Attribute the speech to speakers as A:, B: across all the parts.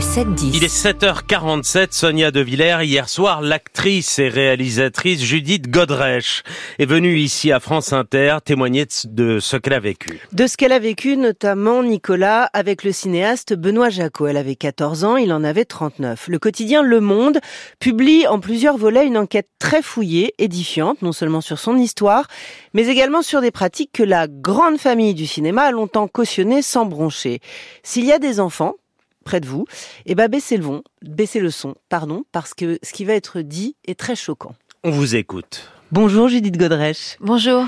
A: 7-10.
B: Il est 7h47, Sonia De Villers. Hier soir, l'actrice et réalisatrice Judith Godrèche est venue ici à France Inter témoigner de ce qu'elle a vécu.
C: De ce qu'elle a vécu, notamment Nicolas, avec le cinéaste Benoît Jacot. Elle avait 14 ans, il en avait 39. Le quotidien Le Monde publie en plusieurs volets une enquête très fouillée, édifiante, non seulement sur son histoire, mais également sur des pratiques que la grande famille du cinéma a longtemps cautionnées sans broncher. S'il y a des enfants, près de vous, et eh ben baissez le son, baissez le son, pardon, parce que ce qui va être dit est très choquant.
B: On vous écoute.
C: Bonjour Judith Godrèche.
D: Bonjour.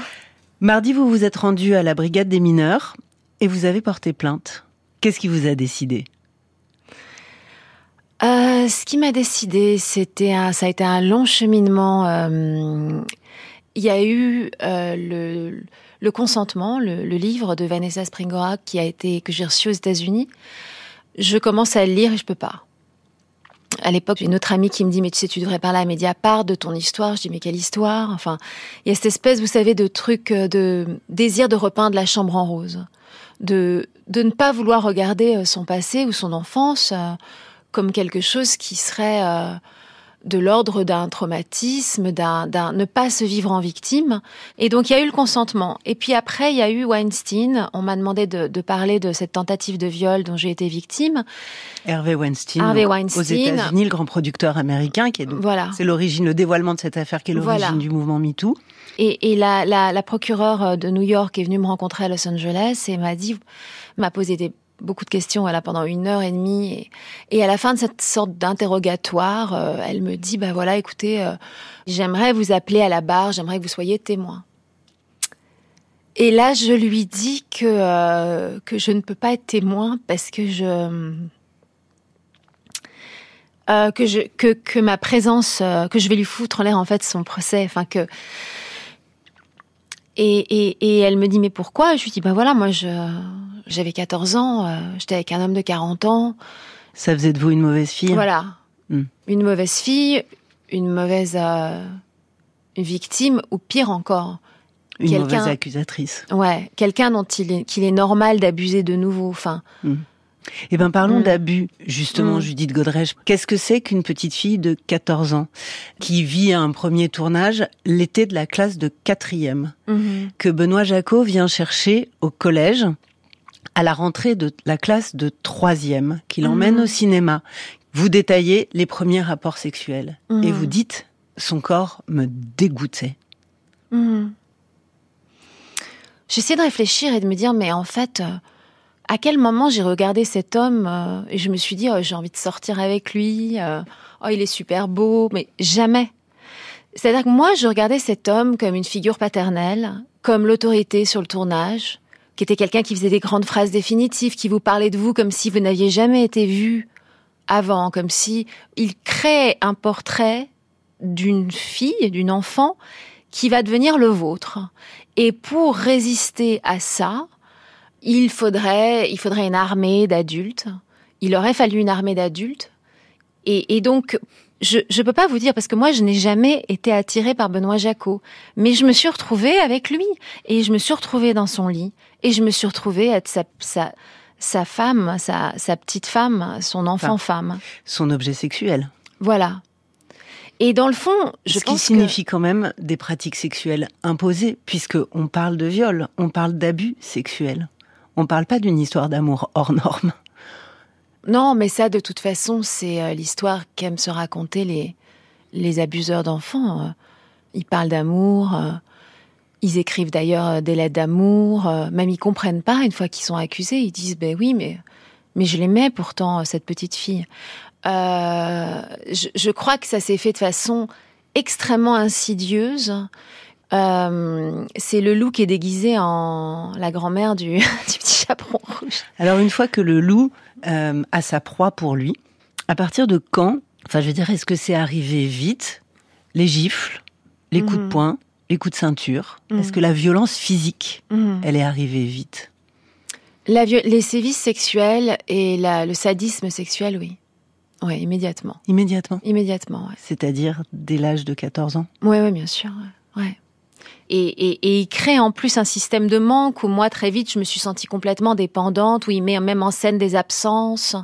C: Mardi, vous vous êtes rendu à la brigade des mineurs et vous avez porté plainte. Qu'est-ce qui vous a décidé?
D: Euh, Ce qui m'a décidé, c'était ça a été un long cheminement. Euh, il y a eu euh, le, le, consentement, le, le, livre de Vanessa Springora qui a été que j'ai reçu aux États-Unis je commence à le lire et je peux pas. À l'époque, j'ai une autre amie qui me dit mais tu sais tu devrais parler à Mediapart de ton histoire. Je dis mais quelle histoire? Enfin, il y a cette espèce, vous savez, de truc euh, de désir de repeindre la chambre en rose, de de ne pas vouloir regarder euh, son passé ou son enfance euh, comme quelque chose qui serait de l'ordre d'un traumatisme, d'un, ne pas se vivre en victime. Et donc il y a eu le consentement. Et puis après, il y a eu Weinstein. On m'a demandé de, parler de cette tentative de viol dont j'ai été victime.
C: Hervé Weinstein,
D: Hervé Weinstein.
C: aux États-Unis, le grand producteur américain, qui est donc, voilà. c'est l'origine, le dévoilement de cette affaire qui est l'origine du mouvement MeToo.
D: Et, et la, la, la procureure de New York est venue me rencontrer à Los Angeles et m'a dit, m'a posé des beaucoup de questions elle pendant une heure et demie et, à la fin de cette sorte d'interrogatoire euh, elle me dit bah voilà écoutez euh, j'aimerais vous appeler à la barre j'aimerais que vous soyez témoin. Et là je lui dis que euh, que je ne peux pas être témoin parce que je que je que que ma présence que je vais lui foutre en l'air en fait son procès. Enfin que et, et, et, elle me dit mais pourquoi? Je lui dis bah voilà moi je j'avais 14 ans, euh, j'étais avec un homme de 40 ans.
C: Ça faisait de vous une mauvaise fille?
D: Voilà. Hmm. Une mauvaise fille, une mauvaise euh, victime, ou pire encore.
C: Une mauvaise accusatrice.
D: Ouais, quelqu'un dont il est, qu'il est normal d'abuser de nouveau. Enfin.
C: Hmm. Eh ben parlons hmm. d'abus, justement, Judith Godrèche. Qu'est-ce que c'est qu'une petite fille de 14 ans qui vit un premier tournage l'été de la classe de quatrième, que Benoît Jacot vient chercher au collège à la rentrée de la classe de troisième, qu'il emmène mhm. au cinéma. Vous détaillez les premiers rapports sexuels et mhm. vous dites son corps me dégoûtait.
D: Mhm. J'essaie de réfléchir et de me dire mais en fait euh, à quel moment j'ai regardé cet homme euh, et je me suis dit oh, j'ai envie de sortir avec lui euh, oh il est super beau mais jamais c'est-à-dire que moi je regardais cet homme comme une figure paternelle comme l'autorité sur le tournage qui était quelqu'un qui faisait des grandes phrases définitives, qui vous parlait de vous comme si vous n'aviez jamais été vu avant, comme si il crée un portrait d'une fille, d'une enfant, qui va devenir le vôtre. Et pour résister à ça, il faudrait, il faudrait une armée d'adultes. Il aurait fallu une armée d'adultes. Et, et donc, je ne peux pas vous dire parce que moi je n'ai jamais été attirée par Benoît Jacot, mais je me suis retrouvée avec lui et je me suis retrouvée dans son lit et je me suis retrouvée être sa, sa, sa femme, sa, sa petite femme, son enfant femme.
C: Son objet sexuel.
D: Voilà. Et dans le fond, je
C: Ce
D: qui
C: signifie quand même des pratiques sexuelles imposées, puisque on parle de viol, on parle d'abus sexuels. On parle pas d'une histoire d'amour hors norme.
D: Non, mais ça, de toute façon, c'est euh, l'histoire qu'aiment se raconter les, les abuseurs d'enfants. Euh. Ils parlent d'amour, euh. ils écrivent d'ailleurs des lettres d'amour, même ils comprennent pas une fois qu'ils sont accusés. Ils disent, ben oui, mais, mais je l'aimais pourtant, cette petite fille. Je, je, crois que ça s'est fait de façon extrêmement insidieuse. C'est le loup qui est déguisé en la grand-mère du, du petit chaperon rouge.
C: Alors une fois que le loup euh, à sa proie pour lui. À partir de quand Enfin, je veux dire, est-ce que c'est arrivé vite Les gifles, les coups de mhm. poing, les coups de ceinture? Mhm. Est-ce que la violence physique, mhm. elle est arrivée vite?
D: La Les sévices sexuels et la, le sadisme sexuel, oui. Oui, immédiatement.
C: Immédiatement
D: Immédiatement, ouais.
C: C'est-à-dire dès l'âge de 14 ans?
D: Oui, oui, bien sûr. Ouais. Et, il crée en plus un système de manque où moi très vite je me suis sentie complètement dépendante, où il met même en scène des absences,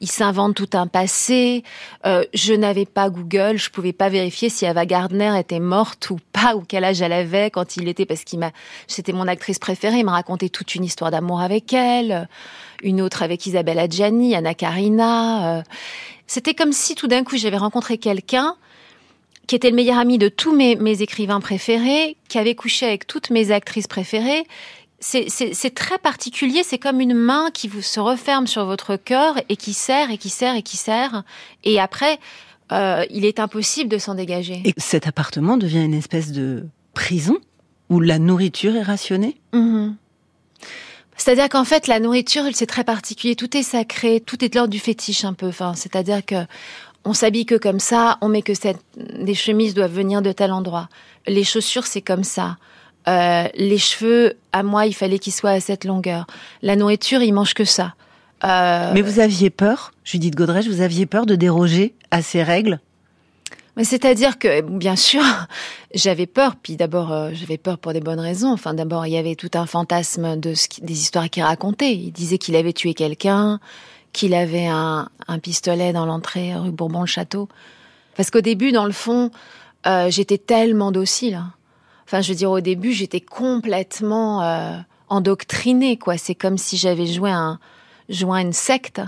D: il s'invente tout un passé. Euh, je n'avais pas Google, je pouvais pas vérifier si Ava Gardner était morte ou pas, ou quel âge elle avait quand il était, parce qu'il m'a, c'était mon actrice préférée, il m'a raconté toute une histoire d'amour avec elle, une autre avec Isabelle Adjani, Anna Karina. Euh. C'était comme si tout d'un coup j'avais rencontré quelqu'un qui était le meilleur ami de tous mes, écrivains préférés, qui avait couché avec toutes mes actrices préférées. C'est très particulier, c'est comme une main qui vous se referme sur votre cœur et qui serre et qui serre et qui serre. Et après, euh, il est impossible de s'en dégager.
C: Et cet appartement devient une espèce de prison où la nourriture est rationnée?
D: Mm-hmm. C'est-à-dire qu'en fait, la nourriture, c'est très particulier. Tout est sacré, tout est de l'ordre du fétiche un peu. Enfin, c'est-à-dire que on s'habille que comme ça, on met que cette, des chemises doivent venir de tel endroit. Les chaussures, c'est comme ça. Euh, les cheveux, à moi, il fallait qu'ils soient à cette longueur. La nourriture, il mange que ça.
C: Euh... Mais vous aviez peur, Judith Godrèche, vous aviez peur de déroger à ces règles?
D: Mais c'est-à-dire que, bien sûr, j'avais peur. Puis d'abord, euh, j'avais peur pour des bonnes raisons. Enfin, d'abord, il y avait tout un fantasme de ce des histoires qu'il racontait. Il disait qu'il avait tué quelqu'un qu'il avait un, pistolet dans l'entrée rue Bourbon-le-Château. Parce qu'au début, dans le fond, euh, j'étais tellement docile. Enfin, je veux dire, au début, j'étais complètement euh, endoctrinée, quoi. C'est comme si j'avais joué un, joint une secte.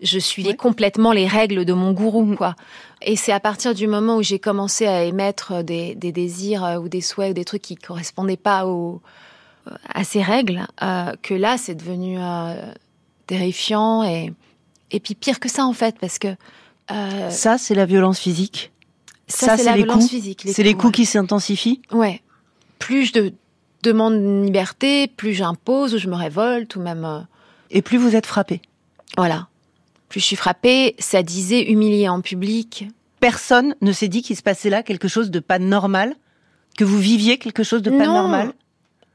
D: Je suivais complètement les règles de mon gourou, mm. quoi. Et c'est à partir du moment où j'ai commencé à émettre des, désirs euh, ou des souhaits ou des trucs qui correspondaient pas aux, à ces règles que là, c'est devenu terrifiant et et puis pire que ça en fait parce que
C: euh, ça c'est la violence physique.
D: Ça, c'est la les violence physique.
C: C'est les coups qui s'intensifient.
D: Ouais. Plus je demande une liberté, plus j'impose ou je me révolte ou même. Euh,
C: et plus vous êtes frappé.
D: Voilà. Plus je suis frappée, ça disait humilié en public.
C: Personne ne s'est dit qu'il se passait là quelque chose de pas normal, que vous viviez quelque chose de pas normal.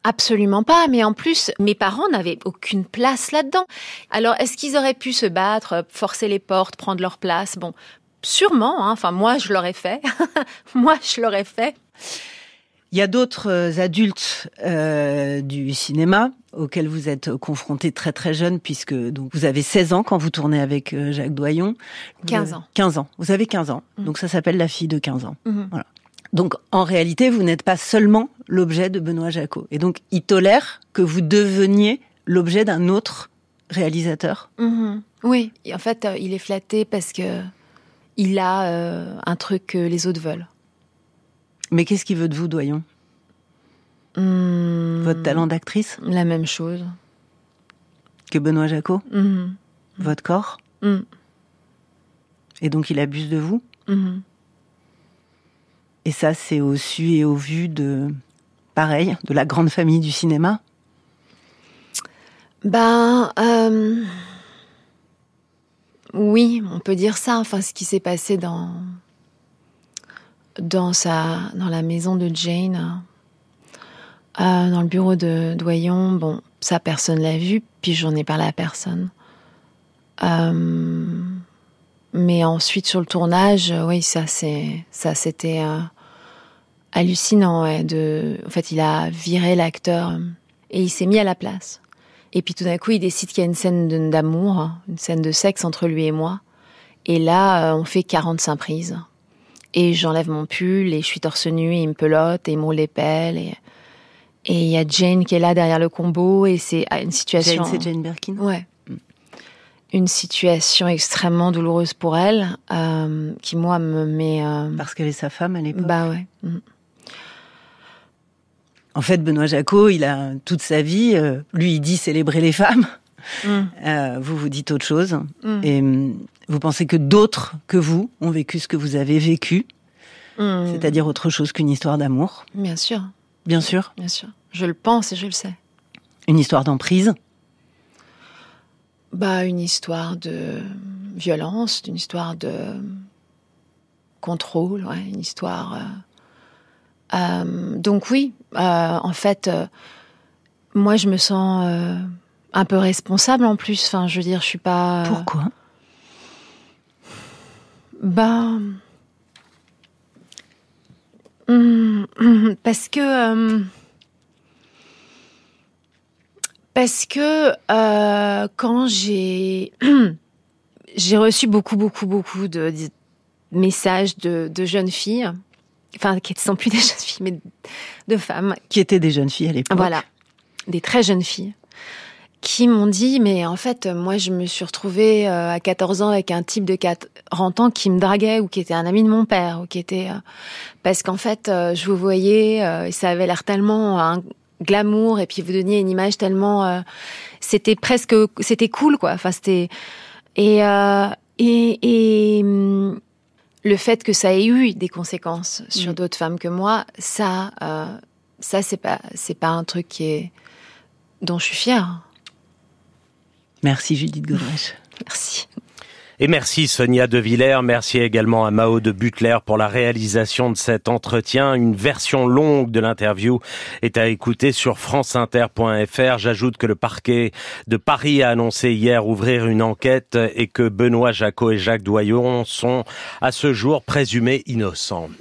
D: Absolument pas, mais en plus, mes parents n'avaient aucune place là-dedans. Alors, est-ce qu'ils auraient pu se battre, forcer les portes, prendre leur place? Bon, sûrement, hein. enfin moi je l'aurais fait. moi je l'aurais fait.
C: Il y a d'autres euh, adultes euh, du cinéma auxquels vous êtes confrontés très très jeunes, puisque donc vous avez 16 ans quand vous tournez avec euh, Jacques Doyon.
D: 15 ans.
C: 15 ans. Vous avez 15 ans. Mmh. Donc ça s'appelle La fille de 15 ans. Mmh. Voilà. Donc en réalité, vous n'êtes pas seulement l'objet de Benoît Jacot. Et donc il tolère que vous deveniez l'objet d'un autre réalisateur.
D: Mhm. Oui, en fait, euh, il est flatté parce que il a euh, un truc que les autres veulent.
C: Mais qu'est-ce qu'il veut de vous, Doyon? Hmm. Votre talent d'actrice?
D: La même chose.
C: Que Benoît Jacot?
D: Mhm.
C: Votre corps?
D: Hmm.
C: Et donc il abuse de vous? Mhm. Et ça, c'est au su et au vu de, pareil, de la grande famille du cinéma?
D: Ben, euh, oui, on peut dire ça. Enfin, ce qui s'est passé dans dans sa dans la maison de Jane, euh, dans le bureau de Doyon. Bon, ça personne l'a vu, puis j'en ai parlé à personne. Euh, mais ensuite sur le tournage, oui, ça c'est ça c'était hallucinant. Ouais, de, en fait, il a viré l'acteur euh, et il s'est mis à la place. Et puis tout d'un coup, il décide qu'il y a une scène d'amour, une scène de sexe entre lui et moi. Et là, euh, on fait 45 prises. Et j'enlève mon pull et je suis torse nu et il me pelote et il me pelles. Et et il y a Jane qui est là derrière le combo et c'est ah, une situation.
C: Jane, c'est Jane Birkin.
D: Ouais. Une situation extrêmement douloureuse pour elle, euh, qui moi me met.
C: Parce qu'elle est sa femme à l'époque.
D: Bah ouais. Mm.
C: En fait, Benoît Jacot, il a toute sa vie, euh, lui, il dit célébrer les femmes. Mm. Euh, vous vous dites autre chose. Mm. Et mm, vous pensez que d'autres que vous ont vécu ce que vous avez vécu, c'est-à-dire autre chose qu'une histoire d'amour?
D: Bien sûr.
C: Bien sûr.
D: Bien sûr. Je le pense et je le sais.
C: Une histoire d'emprise?
D: Bah, une histoire de violence, une histoire de contrôle, ouais, une histoire. Euh, donc oui, euh, en fait, euh, moi je me sens un peu responsable en plus. Enfin, je veux dire, je suis pas.
C: Pourquoi?
D: Ben, hum, Parce que... parce que quand j'ai j'ai reçu beaucoup beaucoup beaucoup de, messages de, de, jeunes filles, enfin qui ne sont plus des jeunes filles, mais de femmes.
C: Qui étaient des jeunes filles à l'époque.
D: Voilà, des très jeunes filles. Qui m'ont dit mais en fait moi je me suis retrouvée euh, à 14 ans avec un type de 40 ans qui me draguait ou qui était un ami de mon père ou qui était euh, parce qu'en fait euh, je vous voyais et ça avait l'air tellement un glamour et puis vous donniez une image tellement c'était presque c'était cool quoi. Enfin c'était et et, et hum, le fait que ça ait eu des conséquences sur mm. d'autres femmes que moi ça ça c'est pas c'est pas un truc qui est dont je suis fière
C: Merci Judith Godrèche.
B: Et merci Sonia De Villers, merci également à Mao de Butler pour la réalisation de cet entretien. Une version longue de l'interview est à écouter sur franceinter.fr. J'ajoute que le parquet de Paris a annoncé hier ouvrir une enquête et que Benoît Jacot et Jacques Doyon sont à ce jour présumés innocents.